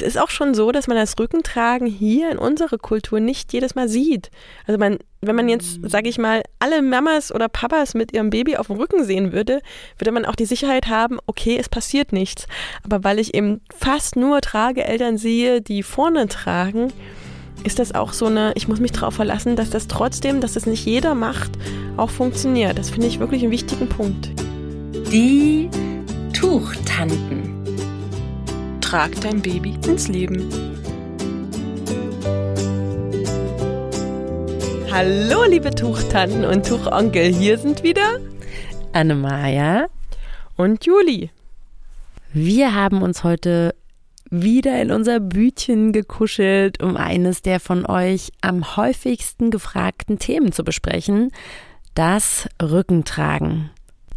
es ist auch schon so, dass man das Rückentragen hier in unserer Kultur nicht jedes Mal sieht. Also man, wenn man jetzt, Mhm. sage ich mal, alle Mamas oder Papas mit ihrem Baby auf dem Rücken sehen würde, würde man auch die Sicherheit haben, okay, es passiert nichts. Aber weil ich eben fast nur Trageeltern sehe, die vorne tragen, ist das auch so eine, ich muss mich darauf verlassen, dass das trotzdem, dass das nicht jeder macht, auch funktioniert. Das finde ich wirklich einen wichtigen Punkt. Die Tuchtanten. Trag dein Baby ins Leben. Hallo, liebe Tuchtanten und Tuchonkel, hier sind wieder Annemaja, und Juli. wir haben uns heute wieder in unser Bütchen gekuschelt, um eines der von euch am häufigsten gefragten Themen zu besprechen, das Rückentragen.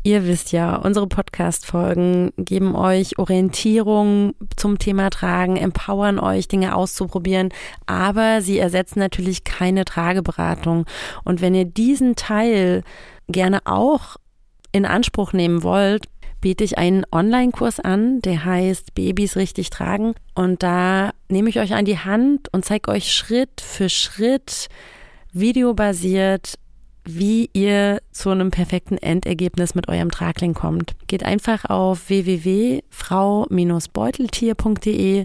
Ihr wisst ja, unsere Podcast-Folgen geben euch Orientierung zum Thema Tragen, empowern euch, Dinge auszuprobieren, aber sie ersetzen natürlich keine Trageberatung. Und wenn ihr diesen Teil gerne auch in Anspruch nehmen wollt, biete ich einen Online-Kurs an, der heißt Babys richtig tragen. Und da nehme ich euch an die Hand und zeige euch Schritt für Schritt, videobasiert, wie ihr zu einem perfekten Endergebnis mit eurem Tragling kommt. Geht einfach auf www.frau-beuteltier.de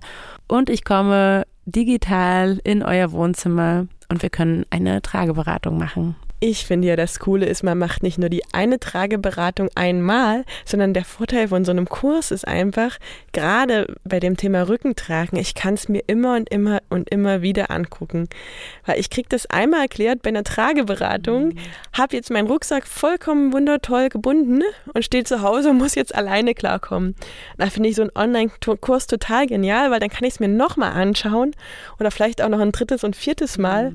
und ich komme digital in euer Wohnzimmer und wir können eine Trageberatung machen. Ich finde ja, das Coole ist, man macht nicht nur die eine Trageberatung einmal, sondern der Vorteil von so einem Kurs ist einfach, gerade bei dem Thema Rückentragen, ich kann es mir immer und immer und immer wieder angucken. Weil ich kriege das einmal erklärt bei einer Trageberatung, habe jetzt meinen Rucksack vollkommen wundertoll gebunden und stehe zu Hause und muss jetzt alleine klarkommen. Da finde ich so einen Online-Kurs total genial, weil dann kann ich es mir nochmal anschauen oder vielleicht auch noch ein drittes und viertes Mal.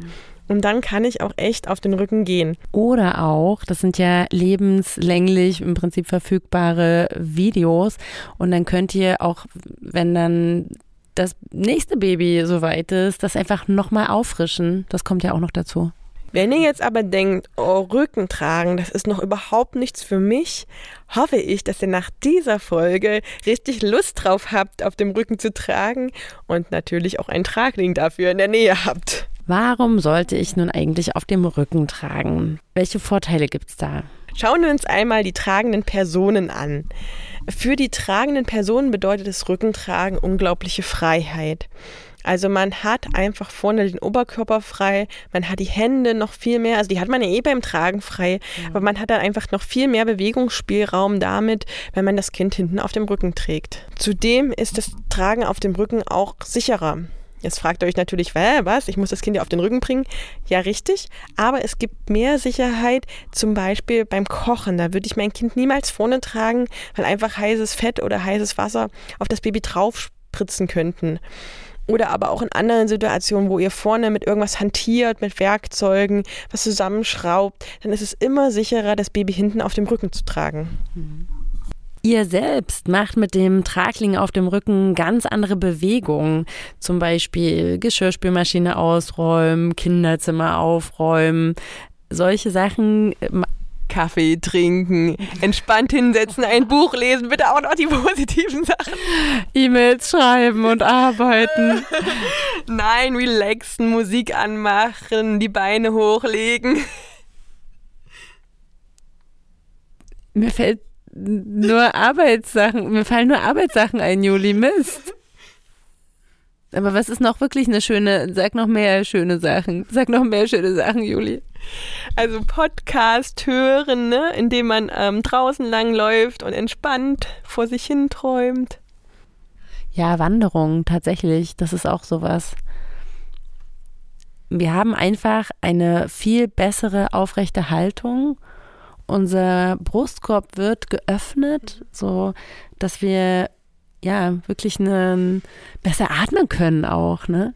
Und dann kann ich auch echt auf den Rücken gehen. Oder auch, das sind ja lebenslänglich im Prinzip verfügbare Videos. Und dann könnt ihr auch, wenn dann das nächste Baby soweit ist, das einfach nochmal auffrischen. Das kommt ja auch noch dazu. Wenn ihr jetzt aber denkt, oh, Rücken tragen, das ist noch überhaupt nichts für mich, hoffe ich, dass ihr nach dieser Folge richtig Lust drauf habt, auf dem Rücken zu tragen und natürlich auch ein Tragling dafür in der Nähe habt. Warum sollte ich nun eigentlich auf dem Rücken tragen? Welche Vorteile gibt's da? Schauen wir uns einmal die tragenden Personen an. Für die tragenden Personen bedeutet das Rückentragen unglaubliche Freiheit. Also man hat einfach vorne den Oberkörper frei, man hat die Hände noch viel mehr, also die hat man ja eh beim Tragen frei, aber man hat dann einfach noch viel mehr Bewegungsspielraum damit, wenn man das Kind hinten auf dem Rücken trägt. Zudem ist das Tragen auf dem Rücken auch sicherer. Jetzt fragt ihr euch natürlich, was? Ich muss das Kind ja auf den Rücken bringen. Ja, richtig. Aber es gibt mehr Sicherheit, zum Beispiel beim Kochen. Da würde ich mein Kind niemals vorne tragen, weil einfach heißes Fett oder heißes Wasser auf das Baby drauf spritzen könnten. Oder aber auch in anderen Situationen, wo ihr vorne mit irgendwas hantiert, mit Werkzeugen, was zusammenschraubt, dann ist es immer sicherer, das Baby hinten auf dem Rücken zu tragen. Ihr selbst macht mit dem Tragling auf dem Rücken ganz andere Bewegungen. Zum Beispiel Geschirrspülmaschine ausräumen, Kinderzimmer aufräumen. Solche Sachen. Kaffee trinken, entspannt hinsetzen, ein Buch lesen, bitte auch noch die positiven Sachen. E-Mails schreiben und arbeiten. Nein, relaxen, Musik anmachen, die Beine hochlegen. Mir fällt nur Arbeitssachen, mir fallen nur Arbeitssachen ein, Juli, Mist. Aber was ist noch wirklich eine schöne, sag noch mehr schöne Sachen. Sag noch mehr schöne Sachen, Juli. Also Podcast hören, ne? indem man ähm, draußen langläuft und entspannt vor sich hin träumt. Ja, Wanderung, tatsächlich, das ist auch sowas. Wir haben einfach eine viel bessere aufrechte Haltung. Unser Brustkorb wird geöffnet, so dass wir ja wirklich eine, besser atmen können auch, ne?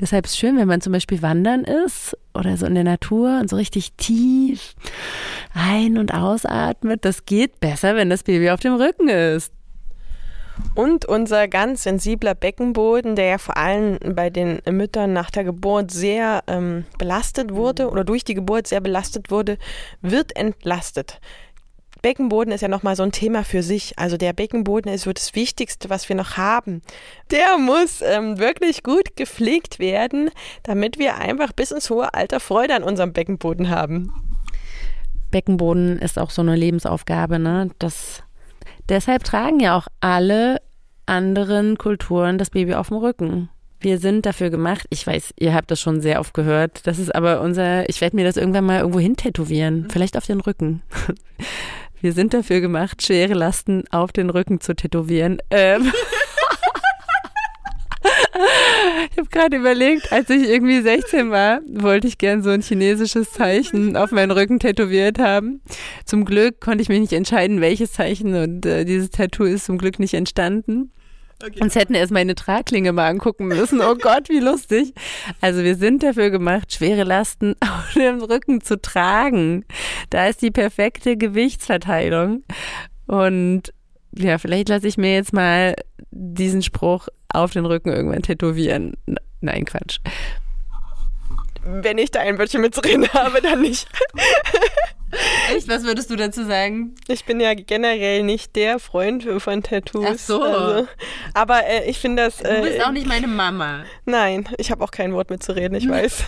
Deshalb ist es schön, wenn man zum Beispiel wandern ist oder so in der Natur und so richtig tief ein- und ausatmet. Das geht besser, wenn das Baby auf dem Rücken ist. Und unser ganz sensibler Beckenboden, der ja vor allem bei den Müttern nach der Geburt sehr ähm, belastet wurde oder durch die Geburt sehr belastet wurde, wird entlastet. Beckenboden ist ja nochmal so ein Thema für sich. Also der Beckenboden ist so das Wichtigste, was wir noch haben. Der muss ähm, wirklich gut gepflegt werden, damit wir einfach bis ins hohe Alter Freude an unserem Beckenboden haben. Beckenboden ist auch so eine Lebensaufgabe, ne? Das, deshalb tragen ja auch alle anderen Kulturen das Baby auf dem Rücken. Wir sind dafür gemacht, ich weiß, ihr habt das schon sehr oft gehört, das ist aber unser, ich werde mir das irgendwann mal irgendwo hin tätowieren, mhm. vielleicht auf den Rücken. Wir sind dafür gemacht, schwere Lasten auf den Rücken zu tätowieren. Ähm. ich habe gerade überlegt, als ich irgendwie 16 war, wollte ich gern so ein chinesisches Zeichen auf meinen Rücken tätowiert haben. Zum Glück konnte ich mich nicht entscheiden, welches Zeichen und äh, dieses Tattoo ist zum Glück nicht entstanden. Okay. Uns hätten erst meine Traglinge mal angucken müssen. Oh Gott, wie lustig. Also wir sind dafür gemacht, schwere Lasten auf dem Rücken zu tragen. Da ist die perfekte Gewichtsverteilung. Und ja, vielleicht lasse ich mir jetzt mal diesen Spruch auf den Rücken irgendwann tätowieren. Nein, Quatsch. Wenn ich da ein Wörtchen mitzureden habe, dann nicht. Echt? Was würdest du dazu sagen? Ich bin ja generell nicht der Freund von Tattoos. Ach so. Also, aber äh, ich finde das. Äh, du bist auch nicht meine Mama. Nein, ich habe auch kein Wort mitzureden, ich weiß.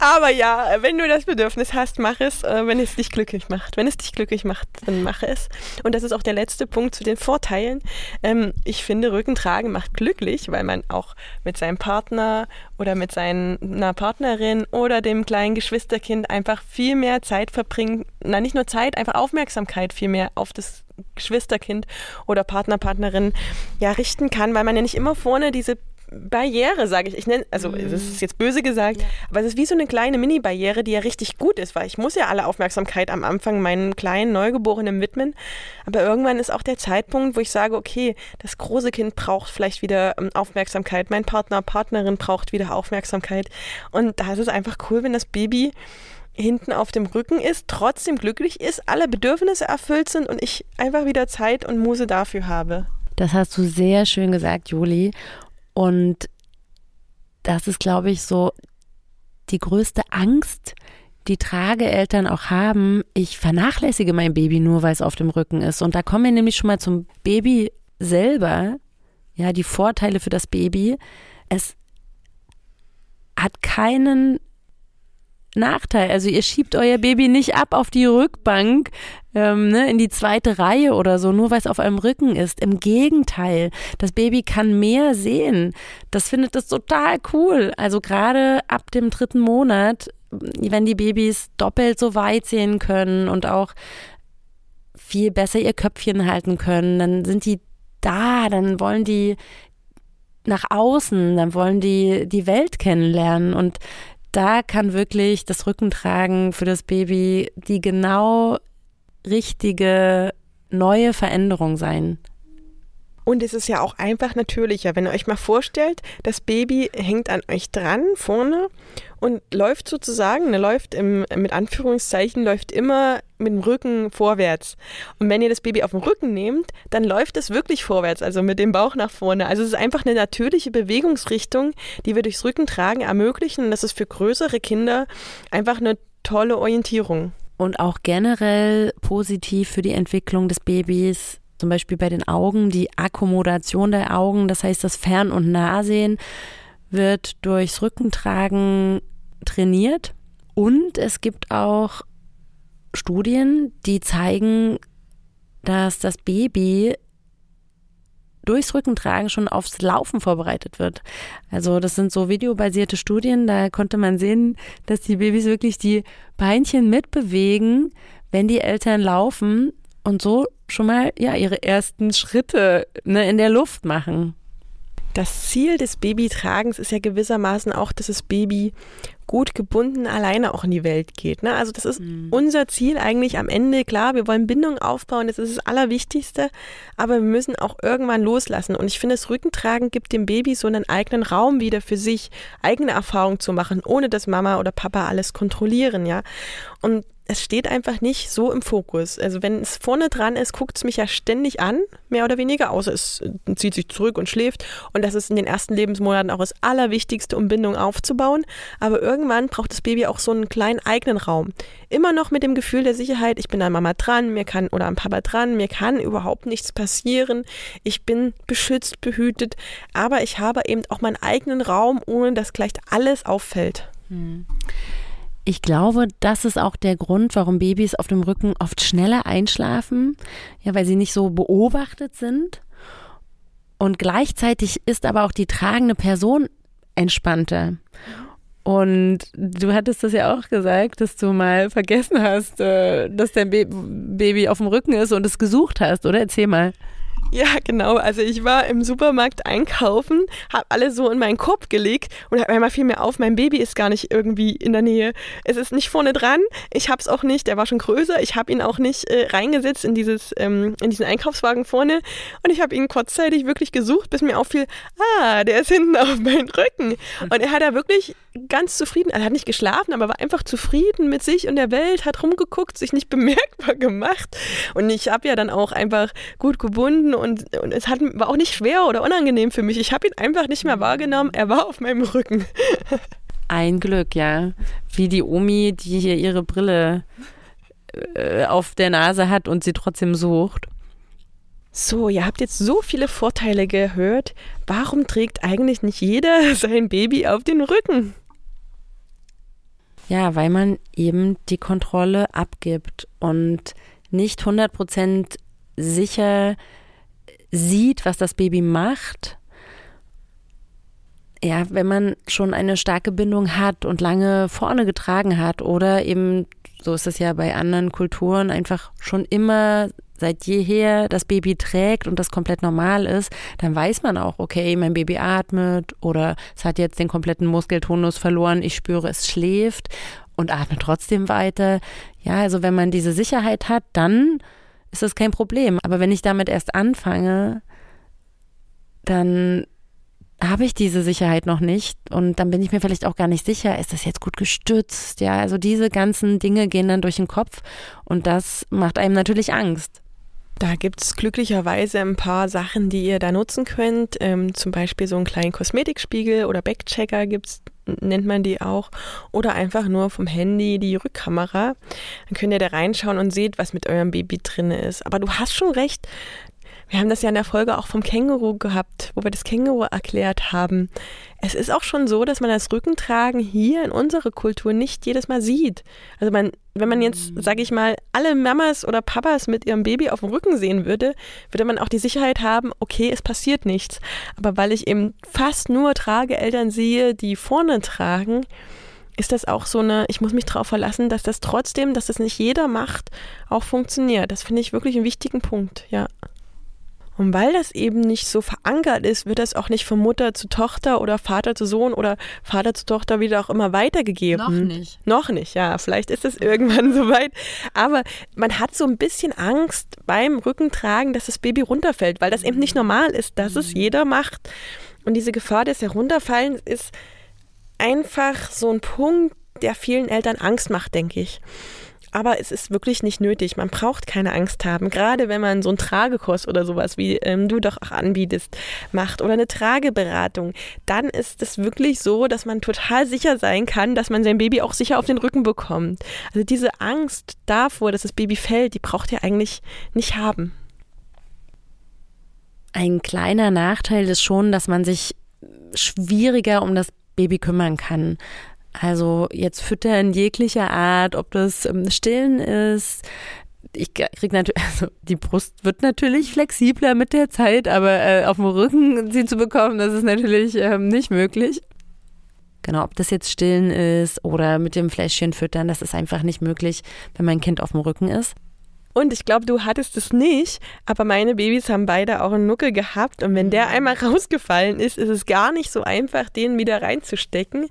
Aber ja, wenn du das Bedürfnis hast, mach es, äh, wenn es dich glücklich macht. Wenn es dich glücklich macht, dann mach es. Und das ist auch der letzte Punkt zu den Vorteilen. Ähm, ich finde, Rückentragen macht glücklich, weil man auch mit seinem Partner oder mit seiner Partnerin oder dem kleinen Geschwisterkind einfach viel mehr Zeit verbringt. Na, nicht nur Zeit, einfach Aufmerksamkeit viel mehr auf das Geschwisterkind oder Partner, Partnerin ja richten kann, weil man ja nicht immer vorne diese Barriere, sage ich. Ich nenne, also mhm. das ist jetzt böse gesagt, ja. aber es ist wie so eine kleine Mini-Barriere, die ja richtig gut ist, weil ich muss ja alle Aufmerksamkeit am Anfang meinen kleinen Neugeborenen widmen. Aber irgendwann ist auch der Zeitpunkt, wo ich sage, okay, das große Kind braucht vielleicht wieder ähm, Aufmerksamkeit, mein Partner, Partnerin braucht wieder Aufmerksamkeit. Und da ist es einfach cool, wenn das Baby hinten auf dem Rücken ist, trotzdem glücklich ist, alle Bedürfnisse erfüllt sind und ich einfach wieder Zeit und Muse dafür habe. Das hast du sehr schön gesagt, Juli. Und das ist, glaube ich, so die größte Angst, die Trageeltern auch haben. Ich vernachlässige mein Baby nur, weil es auf dem Rücken ist. Und da kommen wir nämlich schon mal zum Baby selber. Ja, die Vorteile für das Baby. Es hat keinen Nachteil. Also ihr schiebt euer Baby nicht ab auf die Rückbank, ähm, ne, in die zweite Reihe oder so, nur weil es auf eurem Rücken ist. Im Gegenteil, das Baby kann mehr sehen. Das findet es total cool. Also gerade ab dem dritten Monat, wenn die Babys doppelt so weit sehen können und auch viel besser ihr Köpfchen halten können, dann sind die da, dann wollen die nach außen, dann wollen die die Welt kennenlernen und da kann wirklich das Rückentragen für das Baby die genau richtige neue Veränderung sein. Und es ist ja auch einfach natürlicher, wenn ihr euch mal vorstellt, das Baby hängt an euch dran vorne und läuft sozusagen, ne, läuft im, mit Anführungszeichen, läuft immer mit dem Rücken vorwärts. Und wenn ihr das Baby auf den Rücken nehmt, dann läuft es wirklich vorwärts, also mit dem Bauch nach vorne. Also es ist einfach eine natürliche Bewegungsrichtung, die wir durchs Rückentragen ermöglichen. Und das ist für größere Kinder einfach eine tolle Orientierung. Und auch generell positiv für die Entwicklung des Babys zum Beispiel bei den Augen die Akkommodation der Augen, das heißt das Fern- und Nahsehen, wird durchs Rückentragen trainiert. Und es gibt auch Studien, die zeigen, dass das Baby durchs Rückentragen schon aufs Laufen vorbereitet wird. Also das sind so videobasierte Studien, da konnte man sehen, dass die Babys wirklich die Beinchen mitbewegen, wenn die Eltern laufen und so schon mal ja ihre ersten Schritte ne, in der Luft machen. Das Ziel des Babytragens ist ja gewissermaßen auch, dass das Baby gut gebunden alleine auch in die Welt geht. Ne? Also das ist mhm. unser Ziel eigentlich am Ende. Klar, wir wollen Bindung aufbauen, das ist das Allerwichtigste, aber wir müssen auch irgendwann loslassen. Und ich finde, das Rückentragen gibt dem Baby so einen eigenen Raum wieder für sich, eigene Erfahrungen zu machen, ohne dass Mama oder Papa alles kontrollieren, ja. Und es steht einfach nicht so im Fokus. Also wenn es vorne dran ist, guckt es mich ja ständig an, mehr oder weniger, außer es äh, zieht sich zurück und schläft. Und das ist in den ersten Lebensmonaten auch das Allerwichtigste, um Bindung aufzubauen. Aber irgendwann braucht das Baby auch so einen kleinen eigenen Raum. Immer noch mit dem Gefühl der Sicherheit, ich bin an Mama dran, mir kann oder am Papa dran, mir kann überhaupt nichts passieren. Ich bin beschützt, behütet, aber ich habe eben auch meinen eigenen Raum, ohne dass gleich alles auffällt. Hm. Ich glaube, das ist auch der Grund, warum Babys auf dem Rücken oft schneller einschlafen, ja, weil sie nicht so beobachtet sind. Und gleichzeitig ist aber auch die tragende Person entspannter. Und du hattest das ja auch gesagt, dass du mal vergessen hast, äh, dass dein Baby auf dem Rücken ist und es gesucht hast, oder? Erzähl mal. Ja, genau. Also ich war im Supermarkt einkaufen, habe alles so in meinen Korb gelegt und einmal fiel mir auf, mein Baby ist gar nicht irgendwie in der Nähe. Es ist nicht vorne dran. Ich habe es auch nicht. Der war schon größer. Ich habe ihn auch nicht äh, reingesetzt in dieses ähm, in diesen Einkaufswagen vorne und ich habe ihn kurzzeitig wirklich gesucht, bis mir auffiel, ah, der ist hinten auf meinem Rücken. Und er hat da wirklich ganz zufrieden, er hat nicht geschlafen, aber war einfach zufrieden mit sich und der Welt, hat rumgeguckt, sich nicht bemerkbar gemacht. Und ich habe ja dann auch einfach gut gebunden und, und es hat, war auch nicht schwer oder unangenehm für mich. Ich habe ihn einfach nicht mehr wahrgenommen. Er war auf meinem Rücken. Ein Glück, ja. Wie die Omi, die hier ihre Brille äh, auf der Nase hat und sie trotzdem sucht. So, ihr habt jetzt so viele Vorteile gehört. Warum trägt eigentlich nicht jeder sein Baby auf den Rücken? Ja, weil man eben die Kontrolle abgibt und nicht 100% sicher sieht, was das Baby macht. Ja, wenn man schon eine starke Bindung hat und lange vorne getragen hat oder eben, so ist es ja bei anderen Kulturen, einfach schon immer seit jeher das Baby trägt und das komplett normal ist, dann weiß man auch, okay, mein Baby atmet oder es hat jetzt den kompletten Muskeltonus verloren, ich spüre, es schläft und atmet trotzdem weiter. Ja, also wenn man diese Sicherheit hat, dann ist das kein Problem. Aber wenn ich damit erst anfange, dann habe ich diese Sicherheit noch nicht und dann bin ich mir vielleicht auch gar nicht sicher, ist das jetzt gut gestützt? Ja, also diese ganzen Dinge gehen dann durch den Kopf und das macht einem natürlich Angst. Da gibt es glücklicherweise ein paar Sachen, die ihr da nutzen könnt. Ähm, zum Beispiel so einen kleinen Kosmetikspiegel oder Backchecker gibt's nennt man die auch, oder einfach nur vom Handy die Rückkamera. Dann könnt ihr da reinschauen und seht, was mit eurem Baby drin ist. Aber du hast schon recht, wir haben das ja in der Folge auch vom Känguru gehabt, wo wir das Känguru erklärt haben. Es ist auch schon so, dass man das Rückentragen hier in unserer Kultur nicht jedes Mal sieht. Also man, wenn man jetzt, mhm. sage ich mal, alle Mamas oder Papas mit ihrem Baby auf dem Rücken sehen würde, würde man auch die Sicherheit haben, okay, es passiert nichts. Aber weil ich eben fast nur Trageeltern sehe, die vorne tragen, ist das auch so eine, ich muss mich darauf verlassen, dass das trotzdem, dass das nicht jeder macht, auch funktioniert. Das finde ich wirklich einen wichtigen Punkt, ja. Und weil das eben nicht so verankert ist, wird das auch nicht von Mutter zu Tochter oder Vater zu Sohn oder Vater zu Tochter wieder auch immer weitergegeben. Noch nicht. Noch nicht, ja. Vielleicht ist es irgendwann soweit. Aber man hat so ein bisschen Angst beim Rückentragen, dass das Baby runterfällt, weil das eben nicht normal ist, dass es mhm. jeder macht. Und diese Gefahr des Herunterfallens ist einfach so ein Punkt, der vielen Eltern Angst macht, denke ich. Aber es ist wirklich nicht nötig. Man braucht keine Angst haben. Gerade wenn man so einen Tragekurs oder sowas, wie ähm, du doch auch anbietest, macht oder eine Trageberatung, dann ist es wirklich so, dass man total sicher sein kann, dass man sein Baby auch sicher auf den Rücken bekommt. Also diese Angst davor, dass das Baby fällt, die braucht ihr eigentlich nicht haben. Ein kleiner Nachteil ist schon, dass man sich schwieriger um das Baby kümmern kann. Also jetzt füttern jeglicher Art, ob das ähm, Stillen ist. Ich krieg natürlich, also die Brust wird natürlich flexibler mit der Zeit, aber äh, auf dem Rücken sie zu bekommen, das ist natürlich ähm, nicht möglich. Genau, ob das jetzt stillen ist oder mit dem Fläschchen füttern, das ist einfach nicht möglich, wenn mein Kind auf dem Rücken ist. Und ich glaube, du hattest es nicht, aber meine Babys haben beide auch einen Nuckel gehabt. Und wenn der mhm. einmal rausgefallen ist, ist es gar nicht so einfach, den wieder reinzustecken.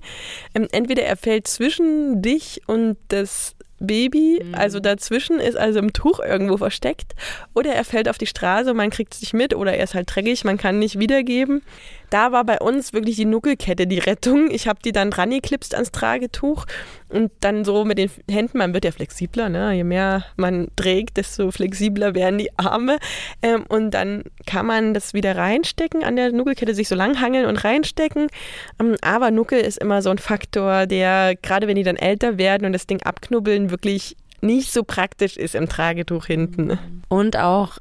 Ähm, entweder er fällt zwischen dich und das Baby, mhm. also dazwischen ist also im Tuch irgendwo versteckt, oder er fällt auf die Straße und man kriegt es nicht mit, oder er ist halt dreckig, man kann nicht wiedergeben. Da war bei uns wirklich die Nuckelkette die Rettung. Ich habe die dann dran geklipst ans Tragetuch und dann so mit den Händen, man wird ja flexibler, ne? je mehr man trägt, desto flexibler werden die Arme. Ähm, und dann kann man das wieder reinstecken, an der Nuckelkette sich so lang hangeln und reinstecken. Ähm, aber Nuckel ist immer so ein Faktor, der gerade wenn die dann älter werden und das Ding abknubbeln, wirklich nicht so praktisch ist im Tragetuch hinten. Und auch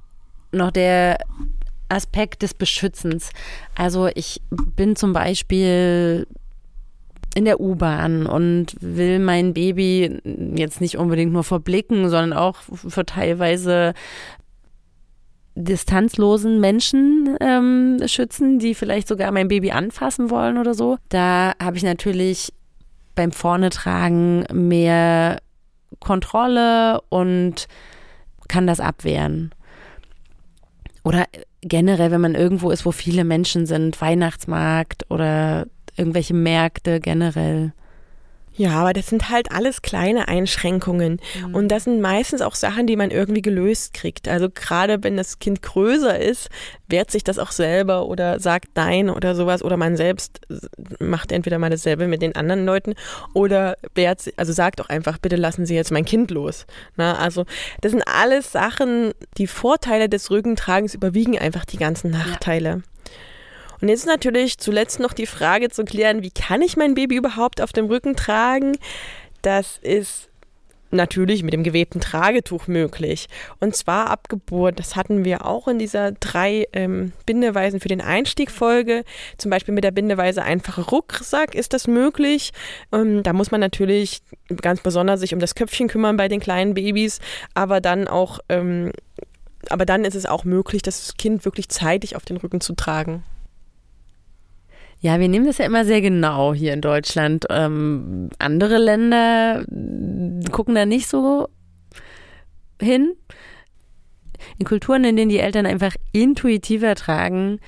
noch der Aspekt des Beschützens. Also ich bin zum Beispiel in der U-Bahn und will mein Baby jetzt nicht unbedingt nur vor Blicken, sondern auch für teilweise distanzlosen Menschen ähm, schützen, die vielleicht sogar mein Baby anfassen wollen oder so. Da habe ich natürlich beim Vorne tragen mehr Kontrolle und kann das abwehren. Oder generell, wenn man irgendwo ist, wo viele Menschen sind, Weihnachtsmarkt oder irgendwelche Märkte generell. Ja, aber das sind halt alles kleine Einschränkungen. Mhm. Und das sind meistens auch Sachen, die man irgendwie gelöst kriegt. Also gerade wenn das Kind größer ist, wehrt sich das auch selber oder sagt Nein oder sowas. Oder man selbst macht entweder mal dasselbe mit den anderen Leuten oder wehrt, also sagt auch einfach, bitte lassen Sie jetzt mein Kind los. Na, also das sind alles Sachen, die Vorteile des Rückentragens überwiegen einfach die ganzen Nachteile. Ja. Und jetzt ist natürlich zuletzt noch die Frage zu klären, wie kann ich mein Baby überhaupt auf dem Rücken tragen? Das ist natürlich mit dem gewebten Tragetuch möglich. Und zwar ab Geburt. Das hatten wir auch in dieser drei ähm, Bindeweisen für den Einstieg Folge. Zum Beispiel mit der Bindeweise einfache Rucksack ist das möglich. Ähm, da muss man natürlich ganz besonders sich um das Köpfchen kümmern bei den kleinen Babys, aber dann auch, ähm, aber dann ist es auch möglich, das Kind wirklich zeitig auf den Rücken zu tragen. Ja, wir nehmen das ja immer sehr genau hier in Deutschland. Ähm, andere Länder gucken da nicht so hin. In Kulturen, in denen die Eltern einfach intuitiver tragen,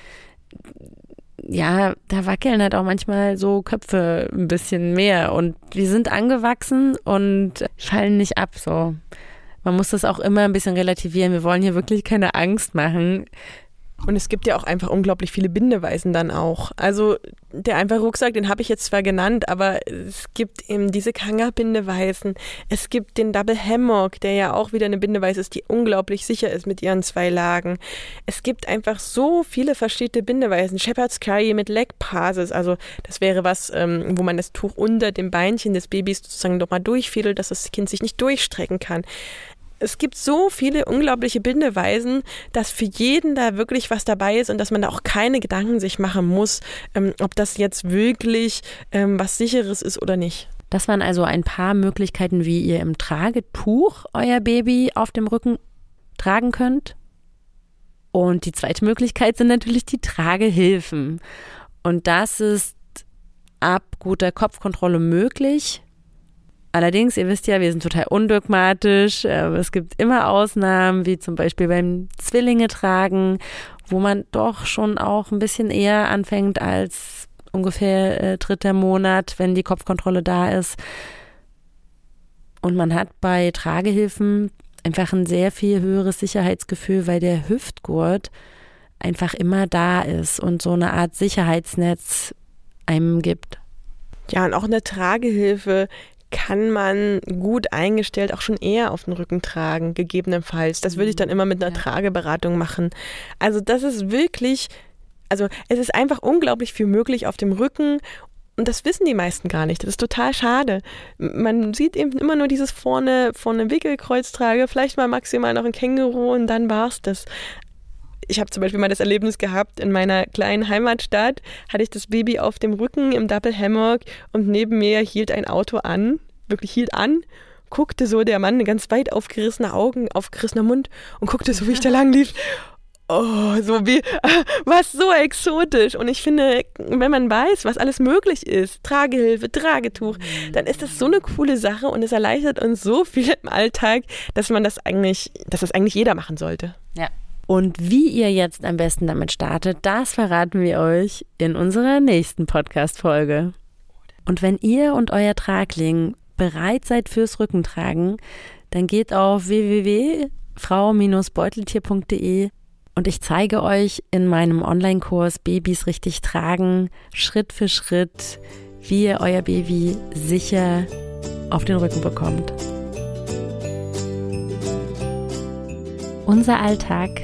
ja, da wackeln halt auch manchmal so Köpfe ein bisschen mehr und die sind angewachsen und fallen nicht ab so. Man muss das auch immer ein bisschen relativieren. Wir wollen hier wirklich keine Angst machen. Und es gibt ja auch einfach unglaublich viele Bindeweisen dann auch. Also der einfache Rucksack, den habe ich jetzt zwar genannt, aber es gibt eben diese Kanga-Bindeweisen. Es gibt den Double Hammock, der ja auch wieder eine Bindeweise ist, die unglaublich sicher ist mit ihren zwei Lagen. Es gibt einfach so viele verschiedene Bindeweisen. Shepherd's Curry mit Leg Passes, also das wäre was, ähm, wo man das Tuch unter dem Beinchen des Babys sozusagen nochmal durchfädelt, dass das Kind sich nicht durchstrecken kann es gibt so viele unglaubliche Bindeweisen, dass für jeden da wirklich was dabei ist und dass man da auch keine Gedanken sich machen muss, ähm, ob das jetzt wirklich ähm, was sicheres ist oder nicht. Das waren also ein paar Möglichkeiten, wie ihr im Tragetuch euer Baby auf dem Rücken tragen könnt. Und die zweite Möglichkeit sind natürlich die Tragehilfen. Und das ist ab guter Kopfkontrolle möglich. Allerdings, ihr wisst ja, wir sind total undogmatisch. Es gibt immer Ausnahmen, wie zum Beispiel beim Zwillinge tragen, wo man doch schon auch ein bisschen eher anfängt als ungefähr äh, dritter Monat, wenn die Kopfkontrolle da ist. Und man hat bei Tragehilfen einfach ein sehr viel höheres Sicherheitsgefühl, weil der Hüftgurt einfach immer da ist und so eine Art Sicherheitsnetz einem gibt. Ja, und auch eine Tragehilfe kann man gut eingestellt auch schon eher auf den Rücken tragen, gegebenenfalls. Das würde ich dann mhm. immer mit einer ja. Trageberatung machen. Also das ist wirklich, also es ist einfach unglaublich viel möglich auf dem Rücken und das wissen die meisten gar nicht. Das ist total schade. Man sieht eben immer nur dieses vorne, vorne Wickelkreuztrage, vielleicht mal maximal noch ein Känguru und dann war's das ich habe zum Beispiel mal das Erlebnis gehabt, in meiner kleinen Heimatstadt hatte ich das Baby auf dem Rücken im Double Hammock und neben mir hielt ein Auto an, wirklich hielt an, guckte so der Mann, ganz weit aufgerissene Augen, aufgerissener Mund und guckte so, wie ich da lang lief. Oh, so wie, was so exotisch. Und ich finde, wenn man weiß, was alles möglich ist, Tragehilfe, Tragetuch, dann ist das so eine coole Sache und es erleichtert uns so viel im Alltag, dass man das eigentlich, dass das eigentlich jeder machen sollte. Ja, und wie ihr jetzt am besten damit startet, das verraten wir euch in unserer nächsten Podcast-Folge. Und wenn ihr und euer Tragling bereit seid fürs Rückentragen, dann geht auf www.frau-beuteltier.de Und ich zeige euch in meinem Online-Kurs Babys richtig tragen, Schritt für Schritt, wie ihr euer Baby sicher auf den Rücken bekommt. Unser Alltag